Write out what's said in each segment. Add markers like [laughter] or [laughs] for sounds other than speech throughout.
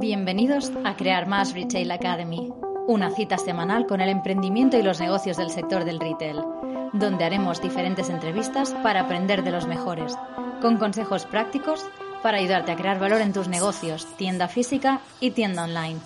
Bienvenidos a Crear Más Retail Academy, una cita semanal con el emprendimiento y los negocios del sector del retail, donde haremos diferentes entrevistas para aprender de los mejores, con consejos prácticos para ayudarte a crear valor en tus negocios, tienda física y tienda online.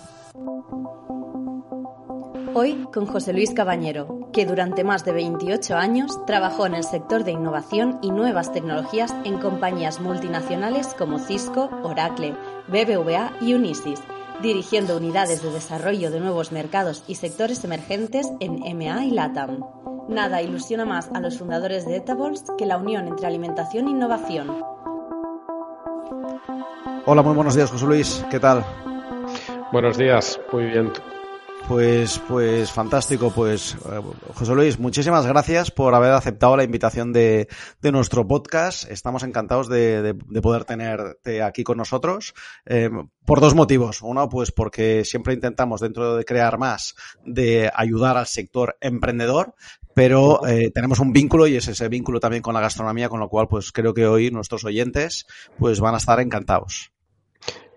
Hoy con José Luis Cabañero, que durante más de 28 años trabajó en el sector de innovación y nuevas tecnologías en compañías multinacionales como Cisco, Oracle, BBVA y Unisys, dirigiendo unidades de desarrollo de nuevos mercados y sectores emergentes en MA y LATAM. Nada ilusiona más a los fundadores de Etables que la unión entre alimentación e innovación. Hola, muy buenos días, José Luis. ¿Qué tal? Buenos días, muy bien. Pues, pues fantástico. Pues eh, José Luis, muchísimas gracias por haber aceptado la invitación de, de nuestro podcast. Estamos encantados de, de, de, poder tenerte aquí con nosotros eh, por dos motivos. Uno, pues porque siempre intentamos dentro de crear más de ayudar al sector emprendedor, pero eh, tenemos un vínculo y es ese vínculo también con la gastronomía, con lo cual pues creo que hoy nuestros oyentes pues van a estar encantados.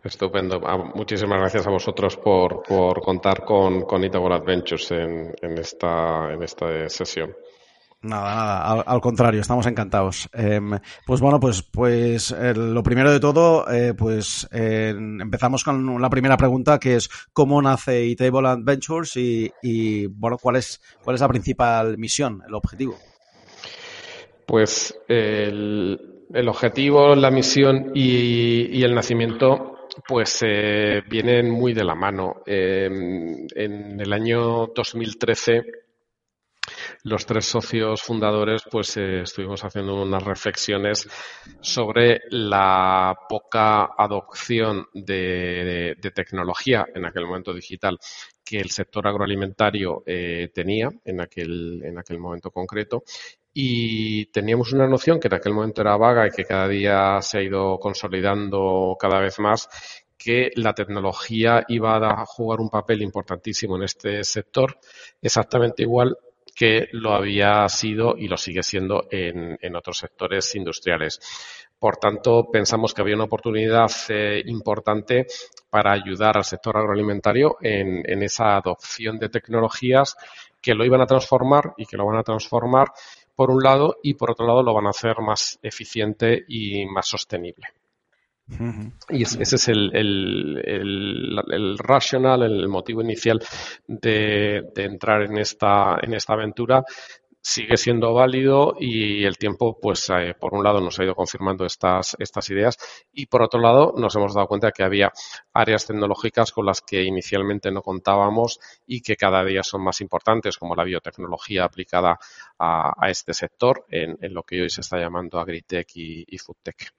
Estupendo. Ah, muchísimas gracias a vosotros por, por contar con, con Adventures en, en, esta, en esta sesión. Nada, nada, al, al, contrario, estamos encantados. Eh, pues bueno, pues, pues eh, lo primero de todo, eh, pues empezamos con la primera pregunta que es cómo nace Itable Adventures y, y, bueno, cuál es, cuál es la principal misión, el objetivo. Pues el, el objetivo, la misión y, y el nacimiento pues eh, vienen muy de la mano. Eh, en el año 2013 los tres socios fundadores pues eh, estuvimos haciendo unas reflexiones sobre la poca adopción de, de, de, tecnología en aquel momento digital que el sector agroalimentario eh, tenía en aquel, en aquel momento concreto y teníamos una noción que en aquel momento era vaga y que cada día se ha ido consolidando cada vez más, que la tecnología iba a jugar un papel importantísimo en este sector, exactamente igual que lo había sido y lo sigue siendo en, en otros sectores industriales. Por tanto, pensamos que había una oportunidad eh, importante para ayudar al sector agroalimentario en, en, esa adopción de tecnologías que lo iban a transformar y que lo van a transformar por un lado y por otro lado lo van a hacer más eficiente y más sostenible. Uh -huh. Y ese es el, el, el, el motivo inicial de, de, entrar en esta, en esta aventura. Sigue siendo válido y el tiempo, pues, eh, por un lado nos ha ido confirmando estas, estas ideas y por otro lado nos hemos dado cuenta que había áreas tecnológicas con las que inicialmente no contábamos y que cada día son más importantes, como la biotecnología aplicada a, a este sector en, en, lo que hoy se está llamando agritech y, y foodtech.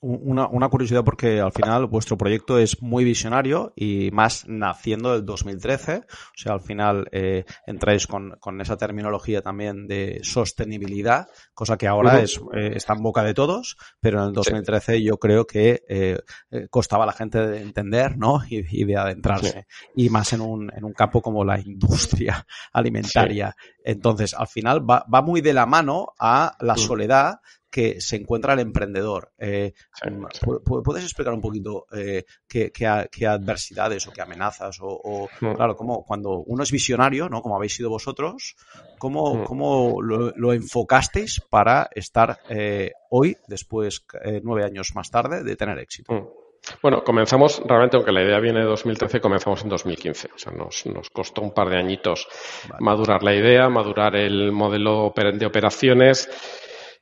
Una, una, curiosidad porque al final vuestro proyecto es muy visionario y más naciendo del 2013. O sea, al final eh, entráis con, con, esa terminología también de sostenibilidad, cosa que ahora es, eh, está en boca de todos, pero en el 2013 sí. yo creo que eh, eh, costaba a la gente de entender ¿no? y, y de adentrarse. Sí. Y más en un, en un campo como la industria [laughs] alimentaria. Sí. Entonces, al final va, va, muy de la mano a la -huh. soledad que se encuentra el emprendedor. Eh, sí, sí. ¿Puedes explicar un poquito eh, qué, qué, qué, adversidades o qué amenazas? O, o claro, como cuando uno es visionario, ¿no? Como habéis sido vosotros, ¿cómo, mm. cómo lo, lo, enfocasteis para estar eh, hoy, después, nueve años más tarde, de tener éxito? Mm. Bueno, comenzamos, realmente, aunque la idea viene de 2013, comenzamos en 2015. O sea, nos, nos costó un par de añitos vale. madurar la idea, madurar el modelo de operaciones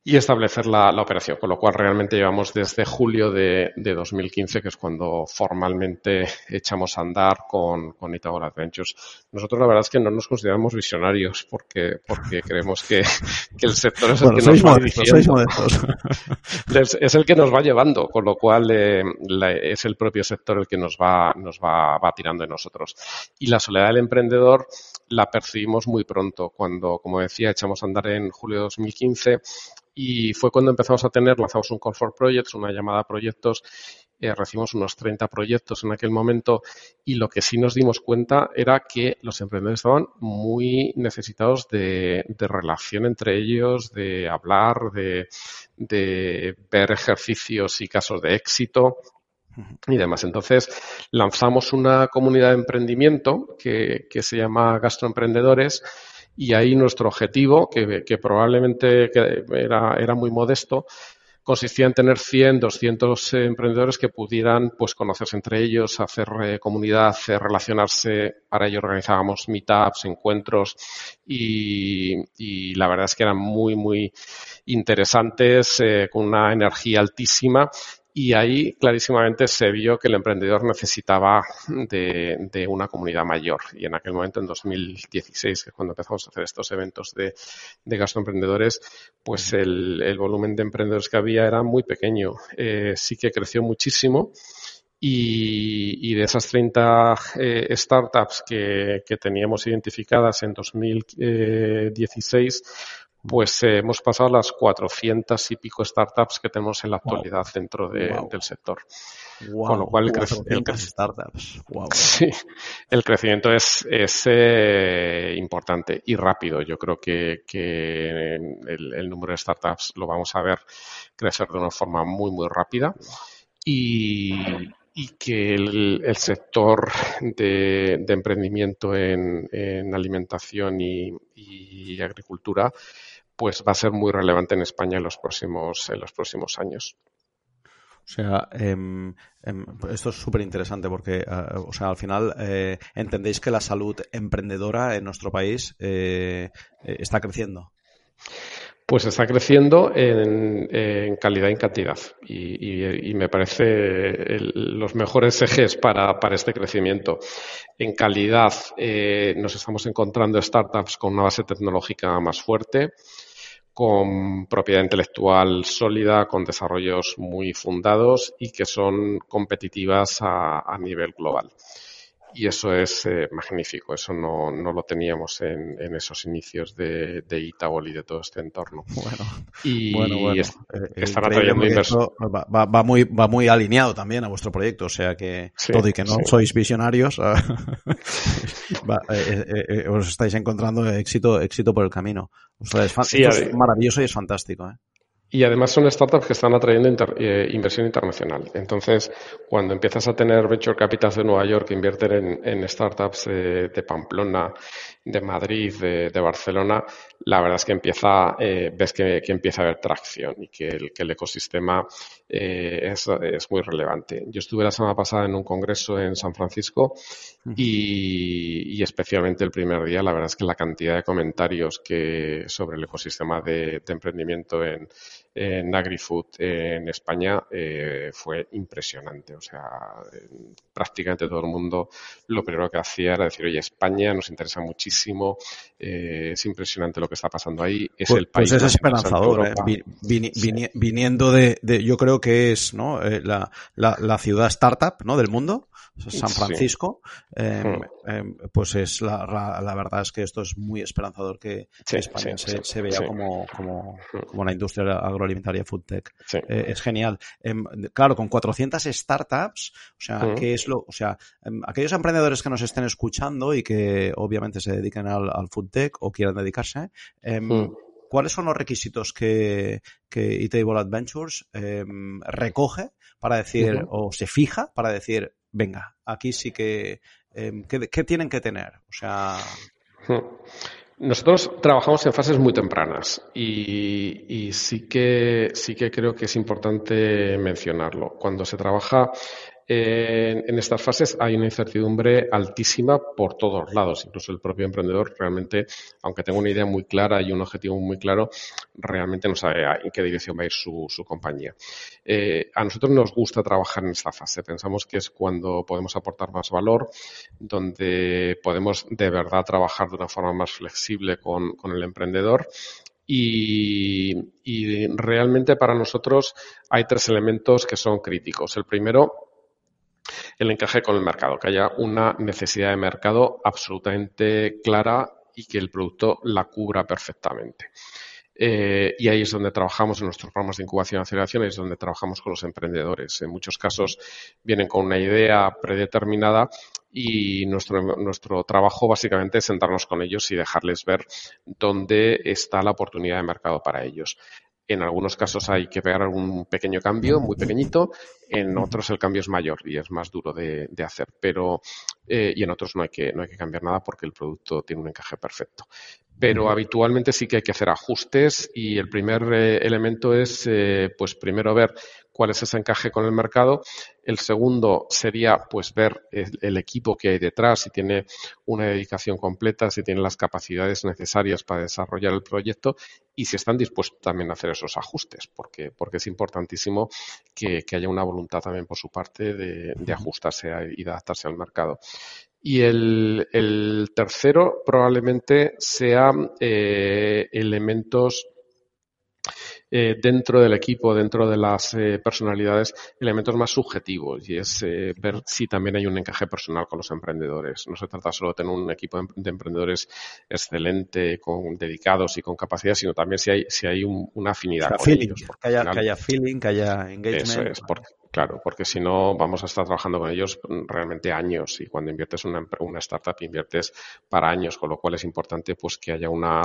y establecer la, la, operación, con lo cual realmente llevamos desde julio de, de, 2015, que es cuando formalmente echamos a andar con, con Itagol Adventures. Nosotros la verdad es que no nos consideramos visionarios porque, porque creemos que, que el sector es bueno, el que nos va diciendo. [laughs] es, es, el que nos va llevando, con lo cual eh, la, es el propio sector el que nos va, nos va, va tirando de nosotros. Y la soledad del emprendedor la percibimos muy pronto, cuando, como decía, echamos a andar en julio de 2015 y fue cuando empezamos a tener, lanzamos un Call for Projects, una llamada a proyectos, eh, recibimos unos 30 proyectos en aquel momento y lo que sí nos dimos cuenta era que los emprendedores estaban muy necesitados de, de relación entre ellos, de hablar, de, de ver ejercicios y casos de éxito y demás. Entonces, lanzamos una comunidad de emprendimiento que, que se llama Gastroemprendedores y ahí nuestro objetivo, que, probablemente era, era muy modesto, consistía en tener 100, 200 emprendedores que pudieran pues conocerse entre ellos, hacer eh, comunidad, hacer, relacionarse. Para ello organizábamos meetups, encuentros y, y, la verdad es que eran muy, muy interesantes, eh, con una energía altísima y ahí clarísimamente se vio que el emprendedor necesitaba de, de, una comunidad mayor. Y en aquel momento, en 2016, que es cuando empezamos a hacer estos eventos de, de gastroemprendedores, pues el, el, volumen de emprendedores que había era muy pequeño. Eh, sí que creció muchísimo. Y, y, de esas 30 eh, startups que, que, teníamos identificadas en 2016, pues eh, hemos pasado las 400 y pico startups que tenemos en la actualidad wow. dentro de, wow. del sector. Wow. Con lo cual el, cre el, startups. Sí, el crecimiento es, es eh, importante y rápido. Yo creo que, que el, el, número de startups lo vamos a ver crecer de una forma muy, muy rápida. Y, y que el, el sector de, de emprendimiento en, en alimentación y, y, agricultura pues va a ser muy relevante en España en los próximos, en los próximos años. O sea, eh, eh, esto es súper interesante porque, eh, o sea, al final eh, entendéis que la salud emprendedora en nuestro país eh, está creciendo. Pues está creciendo en, en calidad y en cantidad. Y, y, y me parece el, los mejores ejes para, para, este crecimiento. En calidad eh, nos estamos encontrando startups con una base tecnológica más fuerte, con propiedad intelectual sólida, con desarrollos muy fundados y que son competitivas a, nivel global y eso es eh, magnífico. Eso no, no, lo teníamos en, en esos inicios de, de Itabol y de todo este entorno. [laughs] Bueno, y bueno, bueno. Es, eh, están atrayendo inversores. Va, va, va, muy, va muy alineado también a vuestro proyecto, o sea que sí, todo y que no sí. sois visionarios, [laughs] va, [laughs] eh, eh, eh, os estáis encontrando éxito, éxito por el camino. O sea, es, sí, es maravilloso y es fantástico. ¿eh? Y además son startups que están atrayendo inter, eh, inversión internacional. Entonces, cuando empiezas a tener venture capitals de Nueva York que invierten en, en startups de, de, Pamplona, de Madrid, de, de, Barcelona, la verdad es que empieza, eh, ves que, que, empieza a haber tracción y que el, que el ecosistema eh, es, es, muy relevante. Yo estuve la semana pasada en un congreso en San Francisco y, y, especialmente el primer día, la verdad es que la cantidad de comentarios que sobre el ecosistema de, de emprendimiento en, en AgriFood en España eh, fue impresionante. O sea, prácticamente todo el mundo lo primero que hacía era decir, oye, España nos interesa muchísimo, eh, es impresionante lo que está pasando ahí, es pues, el país. Pues es esperanzador, eh, vin, vin, viniendo de, de, yo creo que es ¿no? La, la, la ciudad startup ¿no? del mundo. San Francisco, sí. eh, eh, pues es la, la, la, verdad es que esto es muy esperanzador que, sí, España sí, se, se, vea como, como, como, una industria agroalimentaria food tech. Eh, es genial. Em, claro, con 400 startups, o sea, ¿qué es lo, o sea, em, aquellos emprendedores que nos estén escuchando y que obviamente se dediquen al, al food tech o quieran dedicarse, em, ¿cuáles son los requisitos que, que eTable Adventures recoge para decir, uh -huh. o se fija para decir, venga, aquí sí que, eh, ¿qué, ¿qué, tienen que tener? O sea... Nosotros trabajamos en fases muy tempranas y, y, sí, que, sí que creo que es importante mencionarlo. Cuando se trabaja en, estas fases hay una incertidumbre altísima por todos lados. Incluso el propio emprendedor realmente, aunque tenga una idea muy clara y un objetivo muy claro, realmente no sabe en qué dirección va a ir su, compañía. Eh, a nosotros nos gusta trabajar en esta fase. Pensamos que es cuando podemos aportar más valor, donde podemos de verdad trabajar de una forma más flexible con, el emprendedor y, realmente para nosotros hay tres elementos que son críticos. El primero el encaje con el mercado, que haya una necesidad de mercado absolutamente clara y que el producto la cubra perfectamente. Eh, y ahí es donde trabajamos en nuestros programas de incubación y aceleración, es donde trabajamos con los emprendedores. En muchos casos vienen con una idea predeterminada y nuestro, nuestro trabajo básicamente es sentarnos con ellos y dejarles ver dónde está la oportunidad de mercado para ellos. En algunos casos hay que pegar algún pequeño cambio, muy pequeñito, en otros el cambio es mayor y es más duro de, hacer, pero eh, y en otros no hay que no hay que cambiar nada porque el producto tiene un encaje perfecto. Pero habitualmente sí que hay que hacer ajustes y el primer eh, elemento es, eh, pues primero ver cuál es ese encaje con el mercado. El segundo sería, pues ver el, equipo que hay detrás, si tiene una dedicación completa, si tiene las capacidades necesarias para desarrollar el proyecto y si están dispuestos también a hacer esos ajustes, porque, porque es importantísimo que, haya una voluntad también por su parte de, de ajustarse y de adaptarse al mercado. Y el, tercero probablemente sean eh, elementos eh, dentro del equipo, dentro de las eh, personalidades, elementos más subjetivos y es ver si también hay un encaje personal con los emprendedores. No se trata solo de tener un equipo de emprendedores excelente, con dedicados y con capacidad, sino también si hay, si hay una afinidad. con ellos, que, haya, que, haya, feeling, que haya engagement. Eso es, porque, Claro, porque si no vamos a estar trabajando con ellos realmente años y cuando inviertes una, una startup inviertes para años, con lo cual es importante pues que haya una,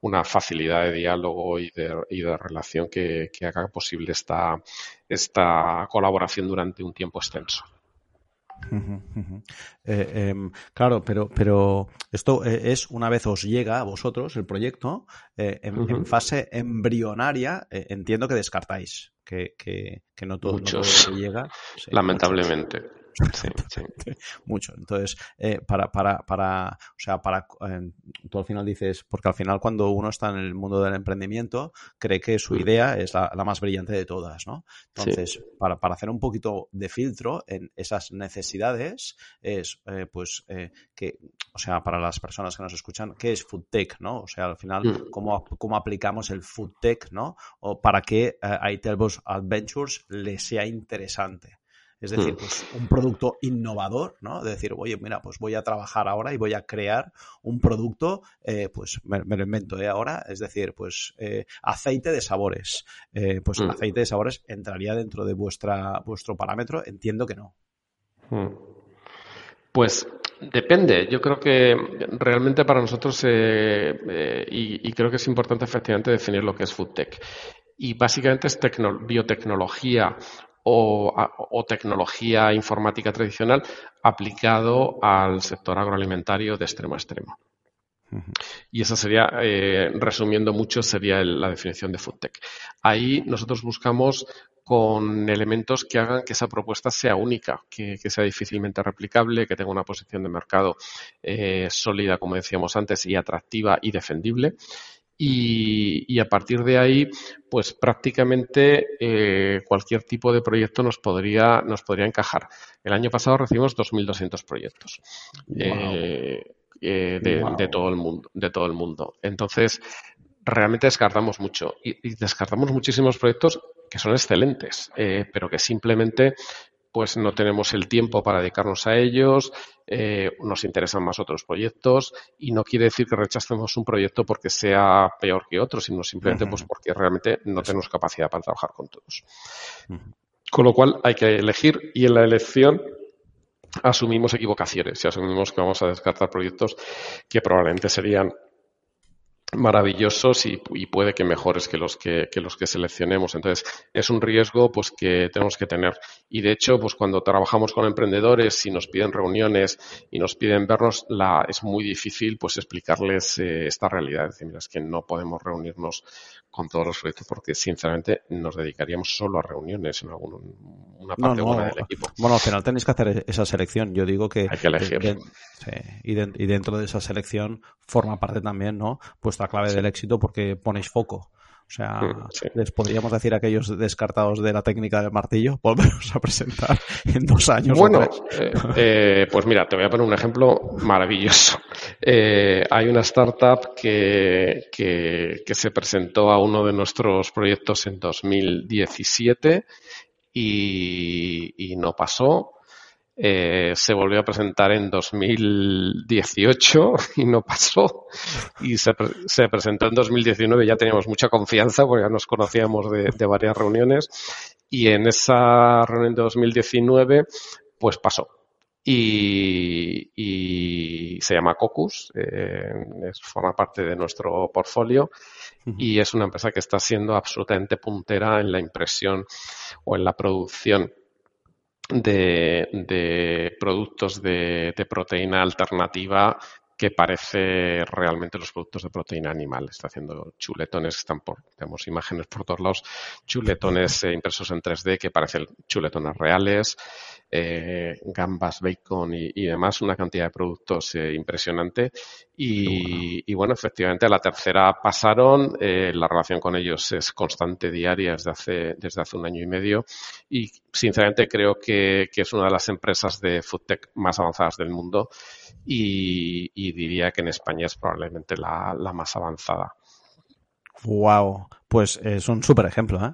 una facilidad de diálogo y de, y de relación que, que haga posible esta, esta colaboración durante un tiempo extenso. Eh, em, claro, pero, pero esto eh, es una vez os llega a vosotros el proyecto, eh, en, fase embrionaria, entiendo que descartáis que, que, que no, todo, Muchos, llega. [laughs] lamentablemente. Sí, [laughs] Mucho. Entonces, eh, para, para, para, o sea, para, eh, tú al final dices, porque al final cuando uno está en el mundo del emprendimiento, cree que su mm. idea es la, más brillante de todas, ¿no? Entonces, para, para hacer un poquito de filtro en esas necesidades, es, eh, pues, que, o sea, para las personas que nos escuchan, ¿qué es food tech, no? O sea, al final, mm. ¿cómo, cómo aplicamos el food tech, no? O para que a Adventures le sea interesante. Es decir, hmm. pues un producto innovador, ¿no? De decir, oye, mira, pues voy a trabajar ahora y voy a crear un producto, eh, pues me, lo invento ¿eh? ahora, es decir, pues eh, aceite de sabores. Eh, pues el hmm. aceite de sabores entraría dentro de vuestra, vuestro parámetro, entiendo que no. Hmm. Pues Depende. Yo creo que realmente para nosotros, y, creo que es importante efectivamente definir lo que es food tech. Y básicamente es biotecnología o, tecnología informática tradicional aplicado al sector agroalimentario de extremo a extremo. Y esa sería, eh, resumiendo mucho, sería la definición de FoodTech. Ahí nosotros buscamos con elementos que hagan que esa propuesta sea única, que, sea difícilmente replicable, que tenga una posición de mercado eh, sólida, como decíamos antes, y atractiva y defendible y, a partir de ahí, pues prácticamente eh, cualquier tipo de proyecto nos podría, nos podría encajar. El año pasado recibimos 2.200 proyectos eh, eh, de, todo el mundo, de todo el mundo. Entonces, realmente descartamos mucho y, descartamos muchísimos proyectos que son excelentes, pero que simplemente pues no tenemos el tiempo para dedicarnos a ellos, eh, nos interesan más otros proyectos y no quiere decir que rechacemos un proyecto porque sea peor que otro, sino simplemente pues porque realmente no tenemos capacidad para trabajar con todos. Con lo cual hay que elegir y en la elección asumimos equivocaciones y asumimos que vamos a descartar proyectos que probablemente serían maravillosos y, puede que mejores que los que, los que seleccionemos. Entonces, es un riesgo pues que tenemos que tener. Y de hecho, pues cuando trabajamos con emprendedores y nos piden reuniones y nos piden vernos, la, es muy difícil pues explicarles eh, esta realidad. Es decir, mira, es que no podemos reunirnos con todos los proyectos porque sinceramente nos dedicaríamos solo a reuniones en alguna parte buena del equipo. Bueno, al final tenéis que hacer esa selección. Yo digo que... Hay que elegir. y, y, dentro de esa selección forma parte también, ¿no? Vuestra clave del éxito porque ponéis foco. O sea, les podríamos decir a aquellos descartados de la técnica del martillo, [laughs] volveros a presentar en dos años. Bueno, eh, eh, pues mira, te voy a poner un ejemplo maravilloso. [laughs] Eh, hay una startup que, que, que, se presentó a uno de nuestros proyectos en 2017 y, y no pasó. Eh, se volvió a presentar en 2018 [laughs] y no pasó. Y se, presentó en 2019, ya teníamos mucha confianza porque ya nos conocíamos de, de varias reuniones. Y en esa reunión de 2019, pues pasó. y, se llama Cocus, eh, forma parte de nuestro portfolio y es una empresa que está siendo absolutamente puntera en la impresión o en la producción de, productos de, proteína alternativa que parece realmente los productos de proteína animal. Está haciendo chuletones, están por, tenemos imágenes por todos lados, chuletones eh, impresos en 3D que parecen chuletones reales, eh, gambas, bacon y, demás, una cantidad de productos eh, impresionante. Y bueno. efectivamente a la tercera pasaron, eh, la relación con ellos es constante, diaria, desde hace, desde hace un año y medio. Y sinceramente creo que, es una de las empresas de foodtech más avanzadas del mundo y, diría que en España es probablemente la, la más avanzada. Wow, pues es un súper ejemplo, ¿eh?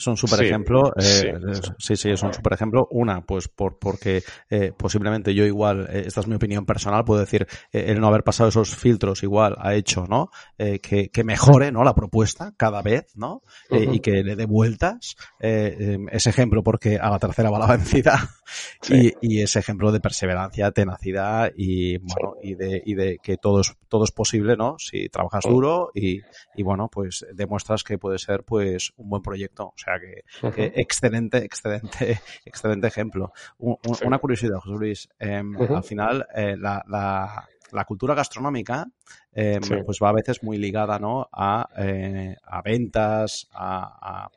Son súper ejemplo. Eh, sí, sí, es un súper ejemplo. Una, pues por, porque eh, posiblemente yo igual, eh, esta es mi opinión personal, puedo decir, el no haber pasado esos filtros igual ha hecho, ¿no? que, que mejore, ¿no? La propuesta cada vez, ¿no? y que le dé vueltas. ese ejemplo porque a la tercera va la [laughs] vencida. Y, y, ese ejemplo de perseverancia, tenacidad y, bueno, y de, y de que todo es, todo es posible, ¿no? Si trabajas duro y, y bueno, pues demuestras que puede ser pues un buen proyecto. O sea, que, excelente, excelente, [laughs] excelente ejemplo. Una curiosidad, José Luis. Em, al final, eh, la, la, cultura gastronómica em, pues va a veces muy ligada ¿no? a, eh, a ventas, a,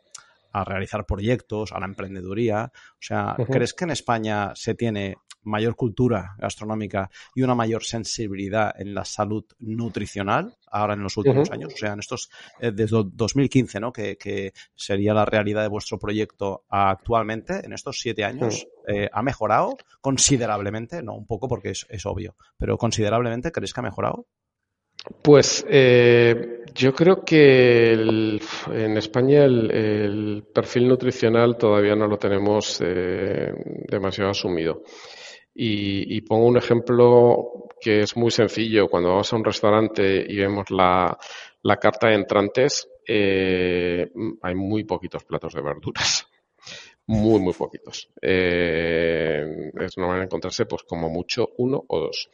a, realizar proyectos, a la emprendeduría. O sea, ¿crees que en España se tiene mayor cultura gastronómica y una mayor sensibilidad en la salud nutricional ahora en los últimos años, o sea, en estos, eh, desde 2015, ¿no? Que, que, sería la realidad de vuestro proyecto actualmente, en estos siete años, eh, ¿ha mejorado considerablemente? No un poco porque es, es obvio, pero considerablemente, ¿crees que ha mejorado? Pues eh, yo creo que en España el, perfil nutricional todavía no lo tenemos eh, demasiado asumido. Y, pongo un ejemplo que es muy sencillo. Cuando vamos a un restaurante y vemos la, carta de entrantes, eh, hay muy poquitos platos de verduras. [laughs] Muy, muy poquitos. Eh, es normal encontrarse, pues, como mucho, uno o dos.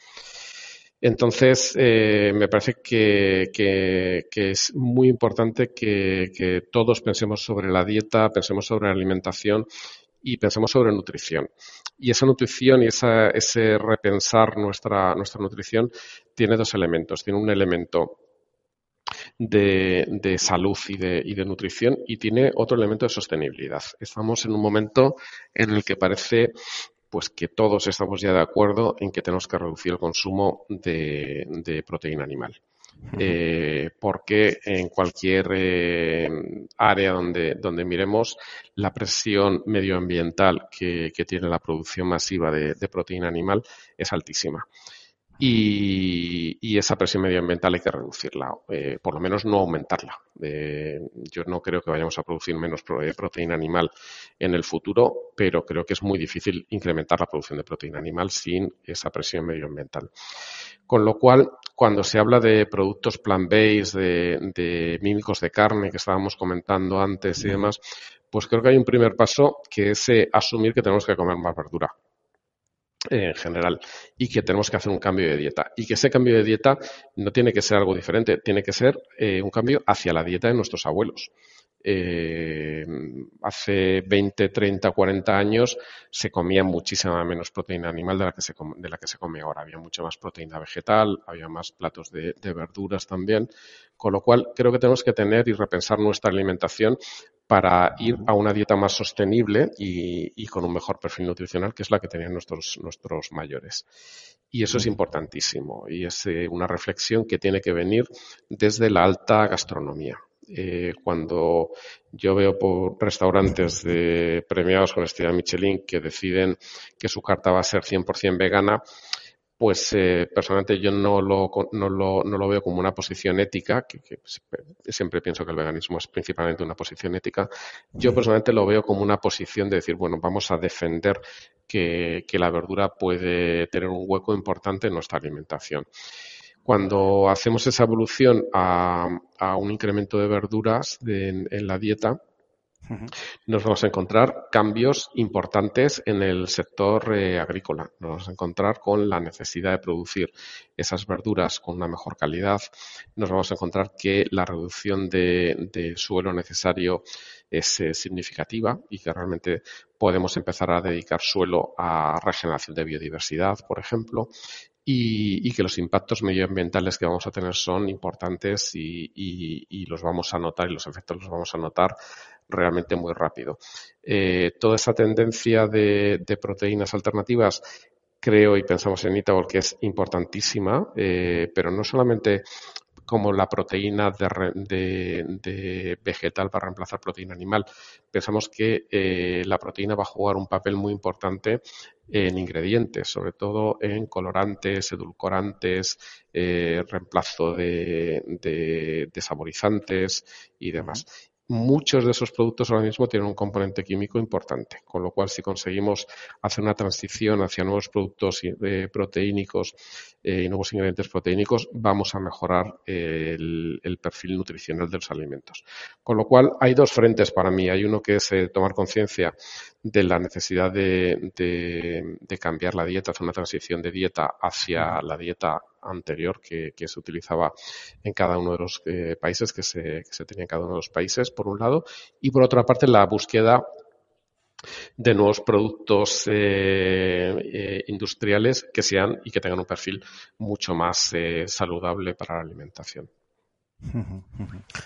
Entonces, eh, me parece que, es muy importante que, que, todos pensemos sobre la dieta, pensemos sobre la alimentación y pensemos sobre nutrición. Y esa nutrición y esa, ese repensar nuestra, nuestra nutrición tiene dos elementos. Tiene un elemento de, de, salud y de, y de, nutrición y tiene otro elemento de sostenibilidad. Estamos en un momento en el que parece pues que todos estamos ya de acuerdo en que tenemos que reducir el consumo de, de proteína animal eh, porque en cualquier eh, área donde, miremos la presión medioambiental que, tiene la producción masiva de, proteína animal es altísima y, esa presión medioambiental hay que reducirla, eh, por lo menos no aumentarla. Yo no creo que vayamos a producir menos proteína animal en el futuro, pero creo que es muy difícil incrementar la producción de proteína animal sin esa presión medioambiental. Con lo cual, cuando se habla de productos plant-based, de, de mímicos de carne que estábamos comentando antes y demás, pues creo que hay un primer paso que es eh, asumir que tenemos que comer más verdura en general y que tenemos que hacer un cambio de dieta y que ese cambio de dieta no tiene que ser algo diferente, tiene que ser eh, un cambio hacia la dieta de nuestros abuelos. Eh, hace 20, 30, 40 años se comía muchísima menos proteína animal de la que se come, de la que se come ahora. Había mucha más proteína vegetal, había más platos de, de verduras también. Con lo cual, creo que tenemos que tener y repensar nuestra alimentación para ir a una dieta más sostenible y, con un mejor perfil nutricional, que es la que tenían nuestros, nuestros mayores. Y eso es importantísimo y es eh, una reflexión que tiene que venir desde la alta gastronomía. Eh, cuando yo veo por restaurantes de premiados con estrella Michelin que deciden que su carta va a ser 100% vegana, pues eh, personalmente yo no lo, no, lo, no lo, veo como una posición ética, que, siempre pienso que el veganismo es principalmente una posición ética. Yo personalmente lo veo como una posición de decir, bueno, vamos a defender que, que la verdura puede tener un hueco importante en nuestra alimentación. Cuando hacemos esa evolución a, a un incremento de verduras en, en la dieta, nos vamos a encontrar cambios importantes en el sector eh, agrícola. Nos vamos a encontrar con la necesidad de producir esas verduras con una mejor calidad. Nos vamos a encontrar que la reducción de, suelo necesario es eh, significativa y que realmente podemos empezar a dedicar suelo a regeneración de biodiversidad, por ejemplo, y, que los impactos medioambientales que vamos a tener son importantes y, los vamos a notar y los efectos los vamos a notar realmente muy rápido. Eh, toda esa tendencia de, proteínas alternativas creo y pensamos en Itabol que es importantísima, eh, pero no solamente como la proteína de, vegetal para reemplazar proteína animal. Pensamos que eh, la proteína va a jugar un papel muy importante en ingredientes, sobre todo en colorantes, edulcorantes, eh, reemplazo de, de, saborizantes y demás muchos de esos productos ahora mismo tienen un componente químico importante, con lo cual si conseguimos hacer una transición hacia nuevos productos eh, proteínicos eh, y nuevos ingredientes proteínicos, vamos a mejorar el, perfil nutricional de los alimentos. Con lo cual hay dos frentes para mí. Hay uno que es eh, tomar conciencia de la necesidad de, de, cambiar la dieta, hacer una transición de dieta hacia la dieta anterior que, se utilizaba en cada uno de los eh, países, que se, que se tenía en cada uno de los países, por un lado, y por otra parte la búsqueda de nuevos productos eh, eh, industriales que sean y que tengan un perfil mucho más saludable para la alimentación.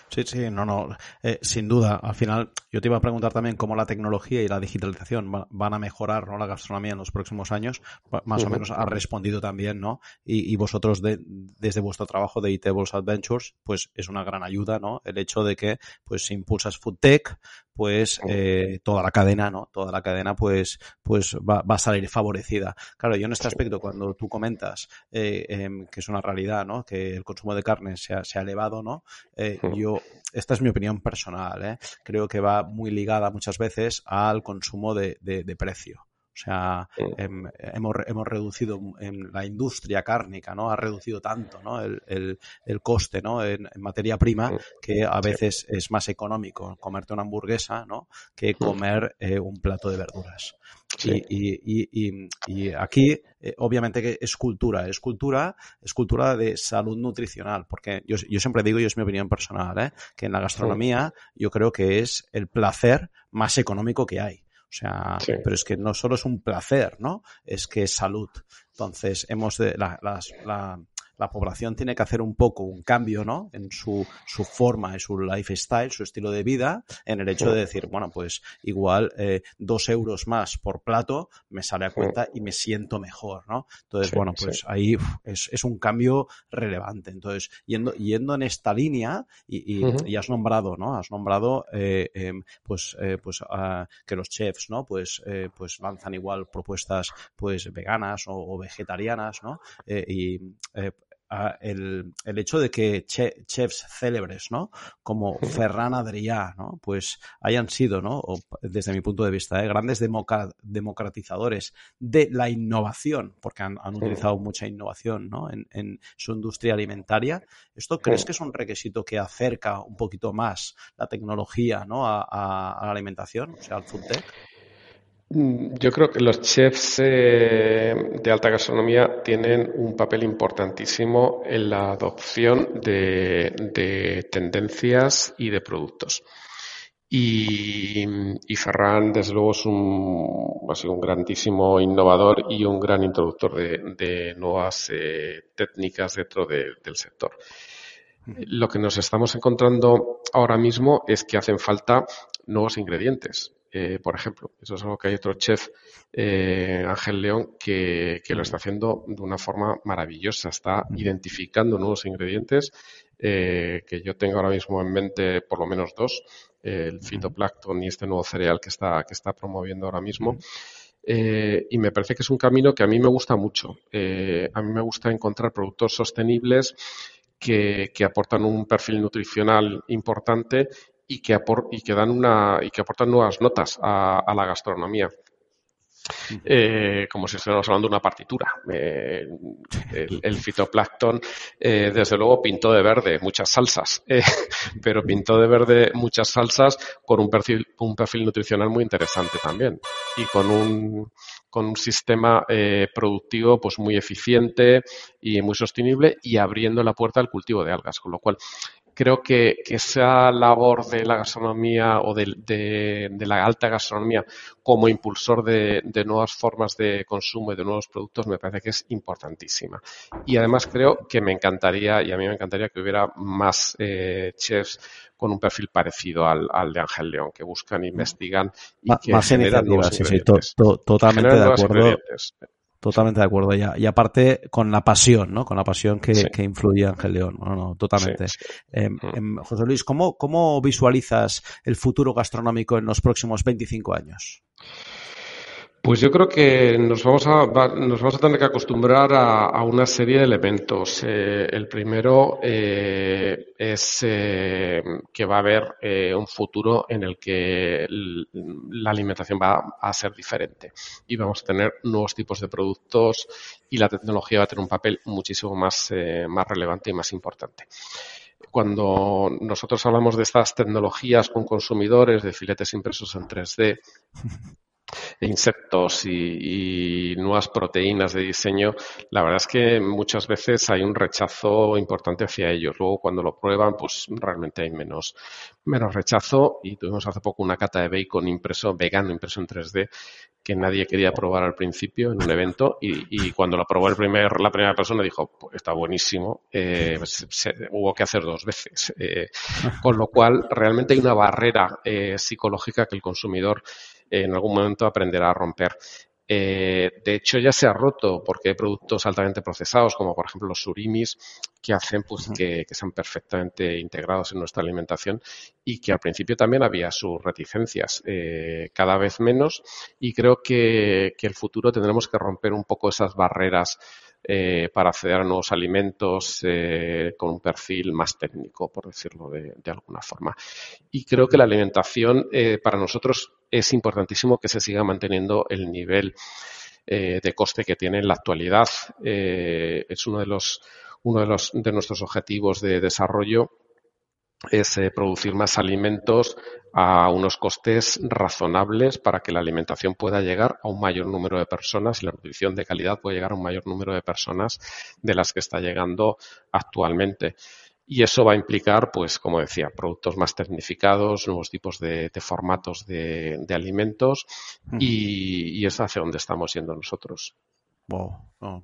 Sí, sí, no, no, eh, sin duda. Al final, yo te iba a preguntar también cómo la tecnología y la digitalización van a mejorar ¿no? la gastronomía en los próximos años. Más o menos ha respondido también, ¿no? Y, vosotros, desde vuestro trabajo de Eatables Adventures, pues es una gran ayuda, ¿no? El hecho de que, pues, si impulsas Food Tech, pues eh, toda la cadena, ¿no? Toda la cadena, pues, pues va, a salir favorecida. Claro, yo en este aspecto, cuando tú comentas eh, em, que es una realidad, ¿no? Que el consumo de carne se ha, se ha elevado, ¿no? Eh, yo, esta es mi opinión personal, ¿eh? Creo que va muy ligada muchas veces al consumo de, de precio. O sea, em, hemos, hemos, reducido en la industria cárnica, ¿no? Ha reducido tanto, ¿no? El, el, el coste, ¿no? En, materia prima que a veces es más económico comerte una hamburguesa, ¿no? Que comer eh, un plato de verduras. Y, y, y, y, aquí, eh, obviamente que es cultura, es cultura, es cultura de salud nutricional, porque yo, yo siempre digo, y es mi opinión personal, ¿eh? que en la gastronomía yo creo que es el placer más económico que hay. O sea, pero es que no solo es un placer, ¿no? Es que es salud. Entonces, hemos de, la, la, la población tiene que hacer un poco un cambio, ¿no? En su, su forma, en su lifestyle, su estilo de vida, en el hecho de decir, bueno, pues igual eh, dos euros más por plato me sale a cuenta y me siento mejor, ¿no? Entonces, bueno, pues ahí es, es, un cambio relevante. Entonces, yendo, yendo en esta línea, y, y, has nombrado, ¿no? Has nombrado, eh, em, pues, eh, pues uh, que los chefs, ¿no? Pues, eh, pues lanzan igual propuestas, pues, veganas o, o vegetarianas, ¿no? Eh, el, el, hecho de que chefs célebres, ¿no? Como Ferran Adrià, ¿no? Pues hayan sido, ¿no? desde mi punto de vista, ¿eh? grandes democratizadores de la innovación, porque han, utilizado mucha innovación, ¿no? En, en, su industria alimentaria. ¿Esto crees que es un requisito que acerca un poquito más la tecnología, ¿no? A, a, a la alimentación, o sea, al food tech? Mm, yo creo que los chefs eh, de alta gastronomía tienen un papel importantísimo en la adopción de, tendencias y de productos. Y, Ferran, desde luego, es un, ha sido un grandísimo innovador y un gran introductor de, nuevas eh, técnicas dentro del sector. Lo que nos estamos encontrando ahora mismo es que hacen falta nuevos ingredientes. Eh, por ejemplo. Eso es algo que hay otro chef, eh, Ángel León, que, lo está haciendo de una forma maravillosa. Está identificando nuevos ingredientes eh, que yo tengo ahora mismo en mente por lo menos dos, el fitoplancton y este nuevo cereal que está, que está promoviendo ahora mismo. y me parece que es un camino que a mí me gusta mucho. a mí me gusta encontrar productos sostenibles que, que, aportan un perfil nutricional importante y que, y que dan una y que aportan nuevas notas a, la gastronomía. eh, como si estuviéramos hablando de una partitura. Eh, el, fitoplancton, eh, desde luego, pintó de verde muchas salsas, pero pintó de verde muchas salsas con un perfil, un perfil nutricional muy interesante también. Y con un, con un sistema productivo pues muy eficiente y muy sostenible y abriendo la puerta al cultivo de algas, con lo cual creo que, esa labor de la gastronomía o de, la alta gastronomía como impulsor de, nuevas formas de consumo y de nuevos productos me parece que es importantísima. Y además creo que me encantaría, y a mí me encantaría que hubiera más eh, chefs con un perfil parecido al, de Ángel León, que buscan, investigan y que más iniciativas, sí, sí, totalmente de acuerdo. Totalmente de acuerdo. Ya. Y aparte, con la pasión, ¿no? Con la pasión que, que influye Ángel León. No, no, totalmente. Em, mm. em, José Luis, ¿cómo, ¿cómo visualizas el futuro gastronómico en los próximos 25 años? Pues yo creo que nos vamos a, nos vamos a tener que acostumbrar a, una serie de elementos. Eh, el primero eh, es eh, que va a haber un futuro en el que la alimentación va a ser diferente y vamos a tener nuevos tipos de productos y la tecnología va a tener un papel muchísimo más, más relevante y más importante cuando nosotros hablamos de estas tecnologías con consumidores, de filetes impresos en 3D, insectos y, nuevas proteínas de diseño, la verdad es que muchas veces hay un rechazo importante hacia ellos. Luego cuando lo prueban, pues realmente hay menos, menos rechazo y tuvimos hace poco una cata de bacon impreso, vegano impreso en 3D que nadie quería probar al principio en un evento y, cuando lo probó el primer, la primera persona dijo, pues está buenísimo, eh, hubo que hacer dos veces. Eh, con lo cual, realmente hay una barrera eh, psicológica que el consumidor en algún momento aprenderá a romper. Eh, de hecho, ya se ha roto porque hay productos altamente procesados, como por ejemplo los surimis, que hacen pues, que, sean perfectamente integrados en nuestra alimentación y que al principio también había sus reticencias, eh, cada vez menos. Y creo que, que el futuro tendremos que romper un poco esas barreras eh, para acceder a nuevos alimentos eh, con un perfil más técnico, por decirlo de, alguna forma. Y creo que la alimentación eh, para nosotros es importantísimo que se siga manteniendo el nivel de coste que tiene en la actualidad. es uno de los uno de, los, de nuestros objetivos de desarrollo es eh, producir más alimentos a unos costes razonables para que la alimentación pueda llegar a un mayor número de personas y la nutrición de calidad pueda llegar a un mayor número de personas de las que está llegando actualmente. Y eso va a implicar, pues, como decía, productos más tecnificados, nuevos tipos de, formatos de, alimentos y, y es hacia donde estamos yendo nosotros. Wow,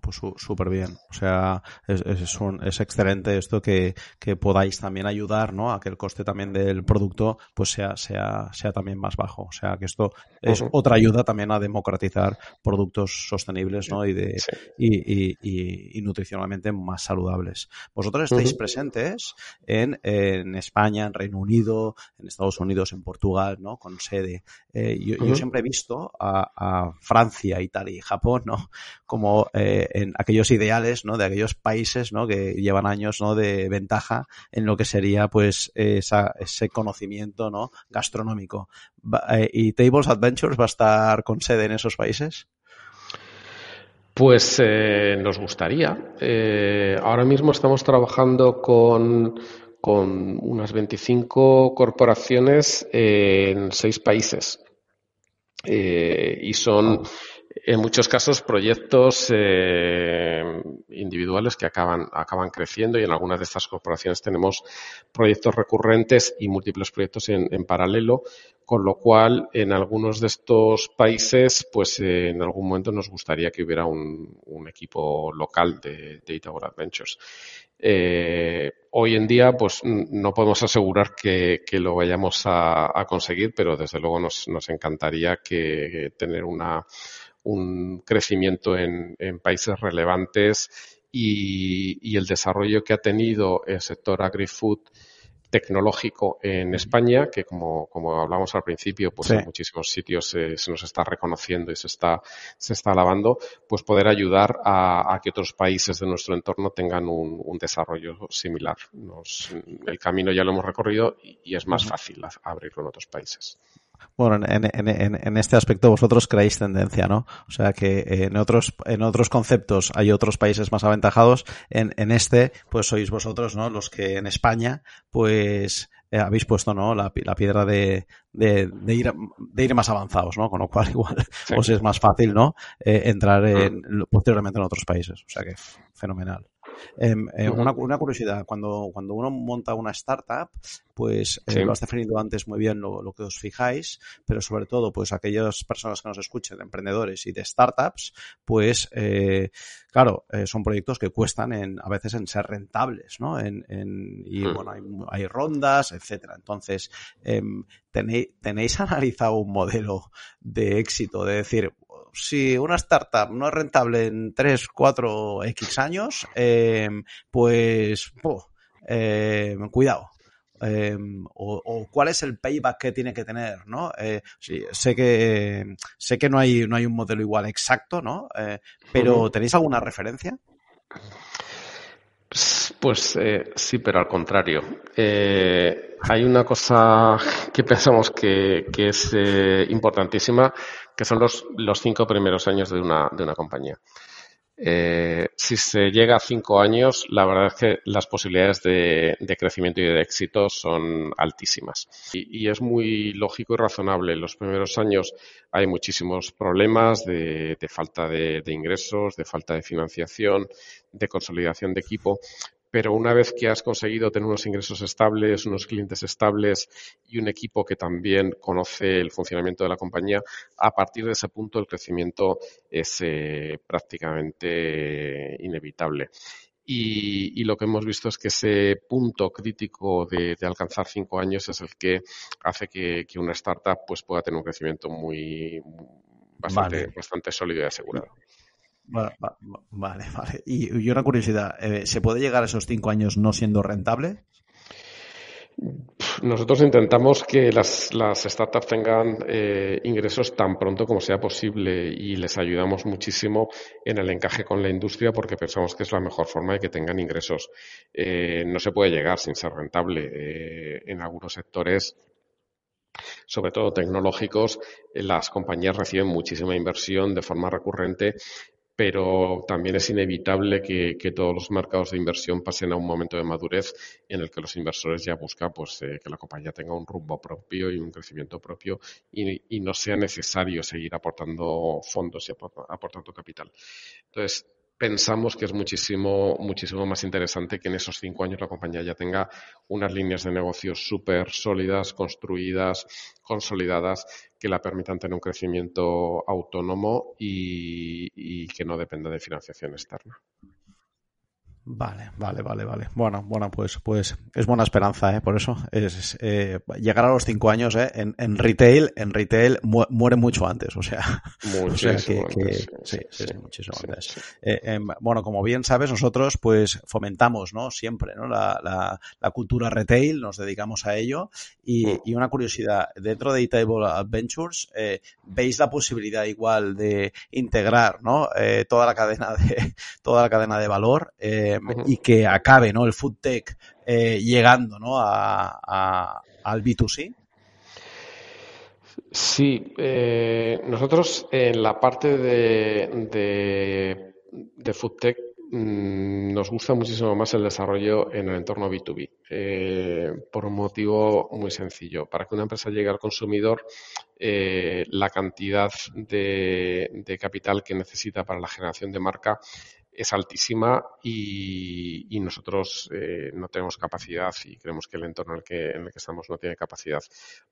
pues súper bien. O sea, es, es, un, es excelente esto que, que, podáis también ayudar, ¿no? A que el coste también del producto pues sea, sea, sea también más bajo. O sea, que esto es otra ayuda también a democratizar productos sostenibles, ¿no? Y, de, y, y, y, nutricionalmente más saludables. Vosotros estáis presentes en, en, España, en Reino Unido, en Estados Unidos, en Portugal, ¿no? Con sede. Eh, yo, yo, siempre he visto a, a Francia, Italia y Japón, ¿no? como eh, en aquellos ideales, ¿no? De aquellos países, ¿no? Que llevan años, ¿no? De ventaja en lo que sería, pues, esa, ese conocimiento, ¿no? Gastronómico. Eh, ¿Y Tables Adventures va a estar con sede en esos países? Pues eh, nos gustaría. ahora mismo estamos trabajando con, con unas 25 corporaciones en seis países. y son en muchos casos proyectos eh, individuales que acaban, acaban creciendo y en algunas de estas corporaciones tenemos proyectos recurrentes y múltiples proyectos en, paralelo, con lo cual en algunos de estos países pues eh, en algún momento nos gustaría que hubiera un, equipo local de, Data Adventures. Eh, hoy en día, pues no podemos asegurar que, lo vayamos a, conseguir, pero desde luego nos, nos encantaría que tener una, un crecimiento en, países relevantes y, el desarrollo que ha tenido el sector agri-food tecnológico en España, que como, como hablamos al principio, pues en muchísimos sitios se, nos está reconociendo y se está, se está alabando, pues poder ayudar a, que otros países de nuestro entorno tengan un, desarrollo similar. el camino ya lo hemos recorrido y, es más fácil abrirlo en otros países. Bueno, en, este aspecto vosotros creáis tendencia, ¿no? O sea que en otros, en otros conceptos hay otros países más aventajados. En, en este, pues sois vosotros, ¿no? Los que en España, pues eh, habéis puesto, ¿no? La, la piedra de, de, de, ir, de ir más avanzados, ¿no? Con lo cual [laughs] igual pues es más fácil, ¿no? Eh, entrar en, posteriormente en otros países. O sea que fenomenal. Em, eh, una, una, curiosidad, cuando, cuando uno monta una startup, pues eh, lo has definido antes muy bien lo, lo, que os fijáis, pero sobre todo, pues aquellas personas que nos escuchen, de emprendedores y de startups, pues eh, claro, eh, son proyectos que cuestan en, a veces en ser rentables, ¿no? En, en y mm. bueno, hay, hay, rondas, etcétera. Entonces, em, ¿tenéis, ¿tenéis [laughs] analizado un modelo de éxito de decir, si una startup no es rentable en 3, 4, X años, eh, pues eh, cuidado. Eh, o, o, cuál es el payback que tiene que tener, ¿no? Eh, sí, sé que sé que no hay no hay un modelo igual exacto, ¿no? Eh, pero ¿tenéis alguna referencia? Pues eh, sí, pero al contrario. Eh, hay una cosa que pensamos que, que es eh, importantísima, que son los, los cinco primeros años de una, de una compañía. Eh, si se llega a cinco años, la verdad es que las posibilidades de, crecimiento y de éxito son altísimas. Y, es muy lógico y razonable. En los primeros años hay muchísimos problemas de, de falta de ingresos, de falta de financiación, de consolidación de equipo, pero una vez que has conseguido tener unos ingresos estables, unos clientes estables y un equipo que también conoce el funcionamiento de la compañía, a partir de ese punto el crecimiento es eh, prácticamente inevitable. Y, y, lo que hemos visto es que ese punto crítico de, de alcanzar cinco años es el que hace que, que, una startup pues, pueda tener un crecimiento muy bastante, vale. bastante sólido y asegurado. Vale, vale. [laughs] vale. Y, y, una curiosidad, eh, ¿se puede llegar a esos cinco años no siendo rentable? Nosotros intentamos que las, las startups tengan eh, ingresos tan pronto como sea posible y les ayudamos muchísimo en el encaje con la industria porque pensamos que es la mejor forma de que tengan ingresos. Eh, no se puede llegar sin ser rentable. En algunos sectores sobre todo tecnológicos, las compañías reciben muchísima inversión de forma recurrente pero también es inevitable que, todos los mercados de inversión pasen a un momento de madurez en el que los inversores ya buscan pues, eh, que la compañía tenga un rumbo propio y un crecimiento propio y, y no sea necesario seguir aportando fondos y aportando capital. Entonces, pensamos que es muchísimo, muchísimo más interesante que en esos cinco años la compañía ya tenga unas líneas de negocio súper sólidas, construidas, consolidadas, que la permitan tener un crecimiento autónomo y, y que no dependa de financiación externa. Vale, vale, vale, vale. Bueno, bueno, pues, pues es buena esperanza, ¿eh? Por eso es eh, llegar a los cinco años, ¿eh? En, en retail, en retail mu muere mucho antes, o sea, [laughs] o sea que, que sí, sí, sí, sí, muchísimo sí, antes. Eh, eh, bueno, como bien sabes, nosotros pues fomentamos, ¿no? Siempre, ¿no? La, la, la cultura retail, nos dedicamos a ello y, mm. y una curiosidad dentro de Eatable Adventures, eh, veis la posibilidad igual de integrar, ¿no? toda la cadena de [laughs] toda la cadena de valor. Eh, y que acabe ¿no? el food tech eh, llegando ¿no? a, a, al B2C? Sí, eh, nosotros en la parte de, de, de food tech mmm, nos gusta muchísimo más el desarrollo en el entorno B2B, eh, por un motivo muy sencillo. Para que una empresa llegue al consumidor, eh, la cantidad de, de, capital que necesita para la generación de marca es altísima y, y nosotros eh, no tenemos capacidad y creemos que el entorno en el que, en el que estamos no tiene capacidad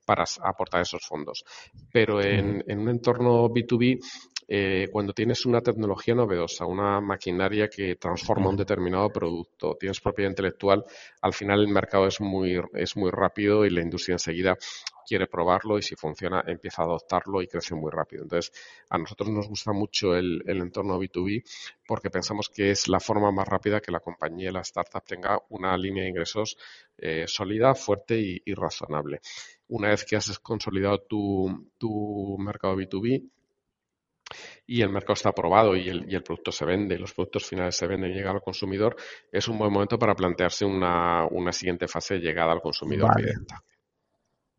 para aportar esos fondos. Pero en, en un entorno B2B, eh, cuando tienes una tecnología novedosa, una maquinaria que transforma un determinado producto, tienes propiedad intelectual, al final el mercado es muy, es muy rápido y la industria enseguida quiere probarlo y si funciona empieza a adoptarlo y crece muy rápido. Entonces, a nosotros nos gusta mucho el, el entorno B2B porque pensamos que es la forma más rápida que la compañía, la startup tenga una línea de ingresos eh, sólida, fuerte y, y, razonable. Una vez que has consolidado tu, tu mercado B2B, y el mercado está aprobado y el, y el, producto se vende, los productos finales se venden y llegan al consumidor, es un buen momento para plantearse una, una siguiente fase de llegada al consumidor vale. directa.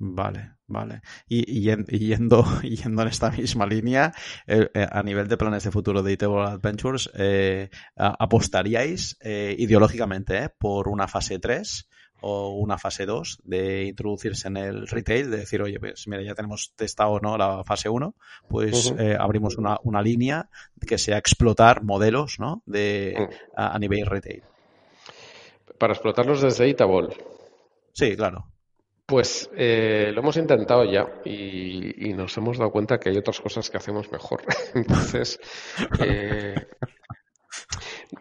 Vale, vale. Y, yendo, [laughs] yendo en esta misma línea, eh, eh, a nivel de planes de futuro de Eatable Adventures, eh, ¿apostaríais ideológicamente por una fase 3 o una fase 2 de introducirse en el retail? De decir, oye, pues mira, ya tenemos testado ¿no? la fase 1, pues abrimos una, una, línea que sea explotar modelos ¿no? de, mm. a, nivel retail. Para explotarlos desde Eatable. Sí, claro. Pues eh, lo hemos intentado ya y, nos hemos dado cuenta que hay otras cosas que hacemos mejor. [laughs] Entonces, eh,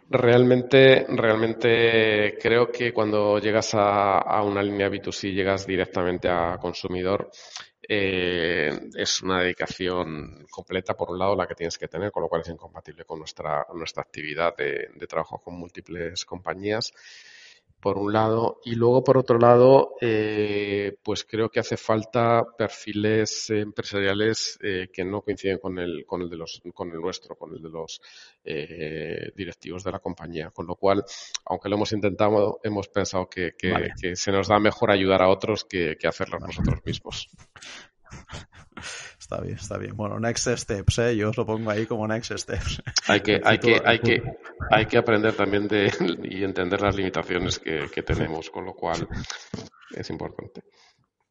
realmente, realmente creo que cuando llegas a, una línea B2C, llegas directamente a consumidor, eh, es una dedicación completa, por un lado, la que tienes que tener, con lo cual es incompatible con nuestra, nuestra actividad de trabajo con múltiples compañías por un lado, y luego por otro lado, eh, pues creo que hace falta perfiles empresariales eh, que no coinciden con el, con el de los, con el nuestro, con el de los eh, directivos de la compañía. Con lo cual, aunque lo hemos intentado, hemos pensado que, que, se nos da mejor ayudar a otros que, que hacerlo nosotros mismos. [laughs] Está bien, está bien. Bueno, next steps, ¿eh? yo os lo pongo ahí como next steps. [laughs] Hay que, hay que, hay que, hay que aprender también de [laughs] y entender las limitaciones que, que tenemos, con lo cual [laughs] es importante.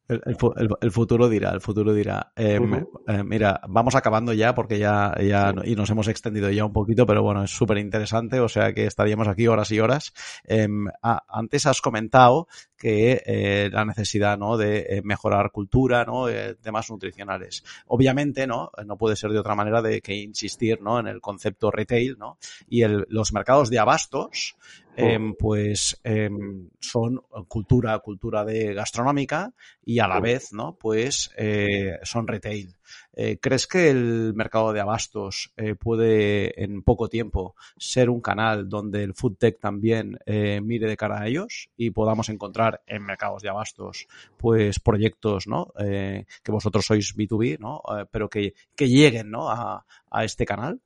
El, futuro dirá, el futuro dirá. Em, eh, mira, vamos acabando ya porque ya, ya y nos hemos extendido ya un poquito, pero bueno, es súper interesante, o sea que estaríamos aquí horas y horas. Em, antes has comentado que eh, la necesidad ¿no? de eh, mejorar cultura, ¿no? temas nutricionales. Obviamente, ¿no? No puede ser de otra manera de que insistir, ¿no? En el concepto retail, ¿no? Y el, los mercados de abastos, Em, pues em, son cultura, cultura de gastronómica y a la vez, ¿no? Pues eh, son retail. Eh, ¿Crees que el mercado de abastos eh, puede en poco tiempo ser un canal donde el food tech también mire de cara a ellos y podamos encontrar en mercados de abastos pues proyectos ¿no? que vosotros sois B2B, ¿no? pero que, que lleguen ¿no? a, a este canal?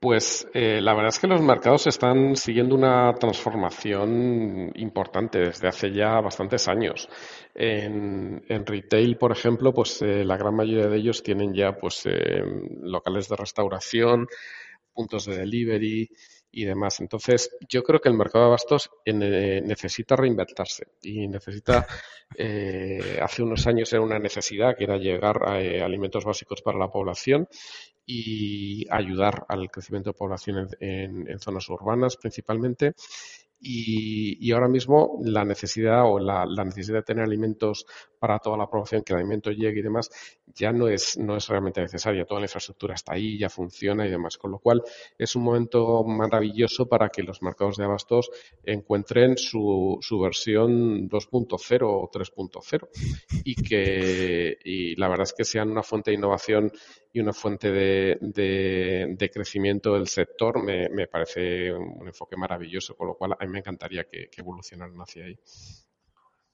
Pues eh, la verdad es que los mercados están siguiendo una transformación importante desde hace ya bastantes años. En, retail, por ejemplo, pues eh, la gran mayoría de ellos tienen ya pues eh, locales de restauración, puntos de delivery, y demás. Entonces, yo creo que el mercado de abastos eh, necesita reinventarse y necesita, [laughs] eh, hace unos años era una necesidad que era llegar a eh, alimentos básicos para la población y ayudar al crecimiento de población en zonas urbanas principalmente y, ahora mismo la necesidad o la, necesidad de tener alimentos para toda la población, que el alimento llegue y demás, ya no es, no es realmente necesaria. Toda la infraestructura está ahí, ya funciona y demás. Con lo cual es un momento maravilloso para que los mercados de abastos encuentren su, su versión 2.0 o 3.0 y que y la verdad es que sean una fuente de innovación y una fuente de, de, crecimiento del sector me, me, parece un enfoque maravilloso, con lo cual mí me encantaría que, que evolucionaran hacia ahí.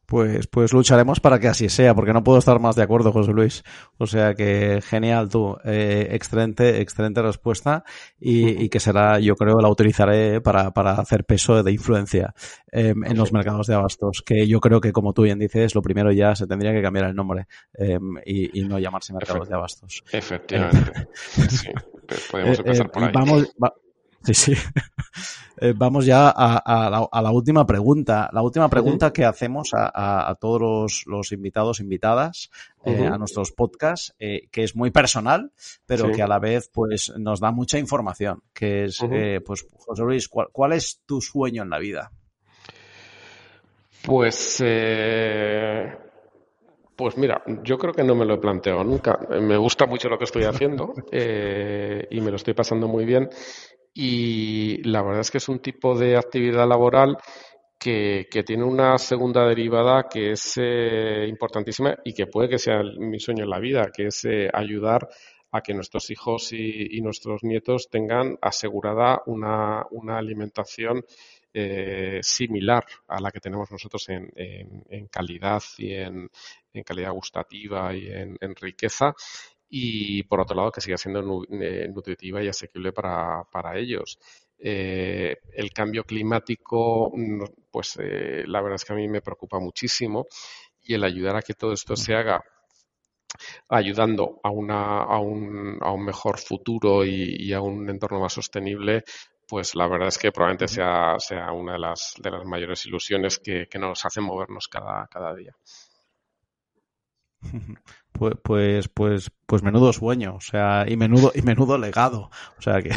Pues, pues lucharemos para que así sea, porque no puedo estar más de acuerdo, José Luis. O sea que genial tú, eh, excelente, excelente respuesta y, que será, yo creo, la utilizaré para, para hacer peso de influencia em, en los mercados de abastos, que yo creo que como tú bien dices, lo primero ya se tendría que cambiar el nombre em, y, no llamarse mercados de abastos. Efectivamente. [laughs] sí, podemos eh, empezar por ahí. Vamos, Sí, sí. Eh, vamos ya a, la, última pregunta. La última pregunta que hacemos a, todos los, invitados, invitadas, eh, a nuestros podcasts, eh, que es muy personal, pero que a la vez pues nos da mucha información. Que es, pues, José Luis, ¿cuál, es tu sueño en la vida? Pues, pues mira, yo creo que no me lo he planteado nunca. Me gusta mucho lo que estoy haciendo [laughs] y me lo estoy pasando muy bien y la verdad es que es un tipo de actividad laboral que, tiene una segunda derivada que es eh, importantísima y que puede que sea mi sueño en la vida, que es eh, ayudar a que nuestros hijos y, nuestros nietos tengan asegurada una, alimentación eh, similar a la que tenemos nosotros en, calidad y en, calidad gustativa y en, riqueza y por otro lado que siga siendo eh, nutritiva y asequible para, para ellos. Eh, el cambio climático, pues eh, la verdad es que a mí me preocupa muchísimo y el ayudar a que todo esto se haga ayudando a, una, a, un, a un mejor futuro y, a un entorno más sostenible, pues la verdad es que probablemente sea, sea una de las, de las mayores ilusiones que, que nos hace movernos cada, cada día. [laughs] Pues, pues, pues, pues menudo sueño, o sea, y menudo, y menudo legado. O sea que,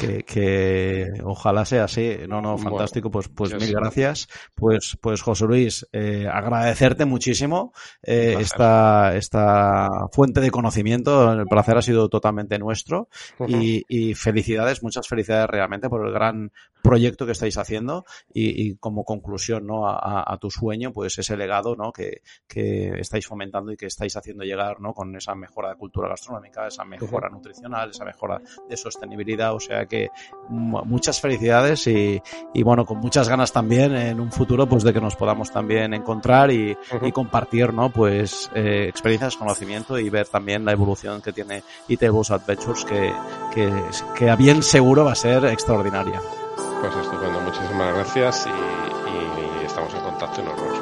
que, que ojalá sea así. No, no, fantástico. Pues, pues mil gracias. Pues, pues José Luis, eh, agradecerte muchísimo eh, esta, esta fuente de conocimiento. El placer ha sido totalmente nuestro. y, y, felicidades, muchas felicidades realmente por el gran proyecto que estáis haciendo y, y como conclusión, ¿no? A, a, tu sueño, pues ese legado, ¿no? Que, que estáis fomentando y que estáis haciendo llegar ¿no? con esa mejora de cultura gastronómica, esa mejora nutricional, esa mejora de sostenibilidad. O sea que muchas felicidades y, y bueno, con muchas ganas también en un futuro pues de que nos podamos también encontrar y, y compartir ¿no? pues eh, experiencias, conocimiento y ver también la evolución que tiene Eatables Adventures que, que, que a bien seguro va a ser extraordinaria. Pues estupendo, muchísimas gracias y, y estamos en contacto y nos vemos pronto.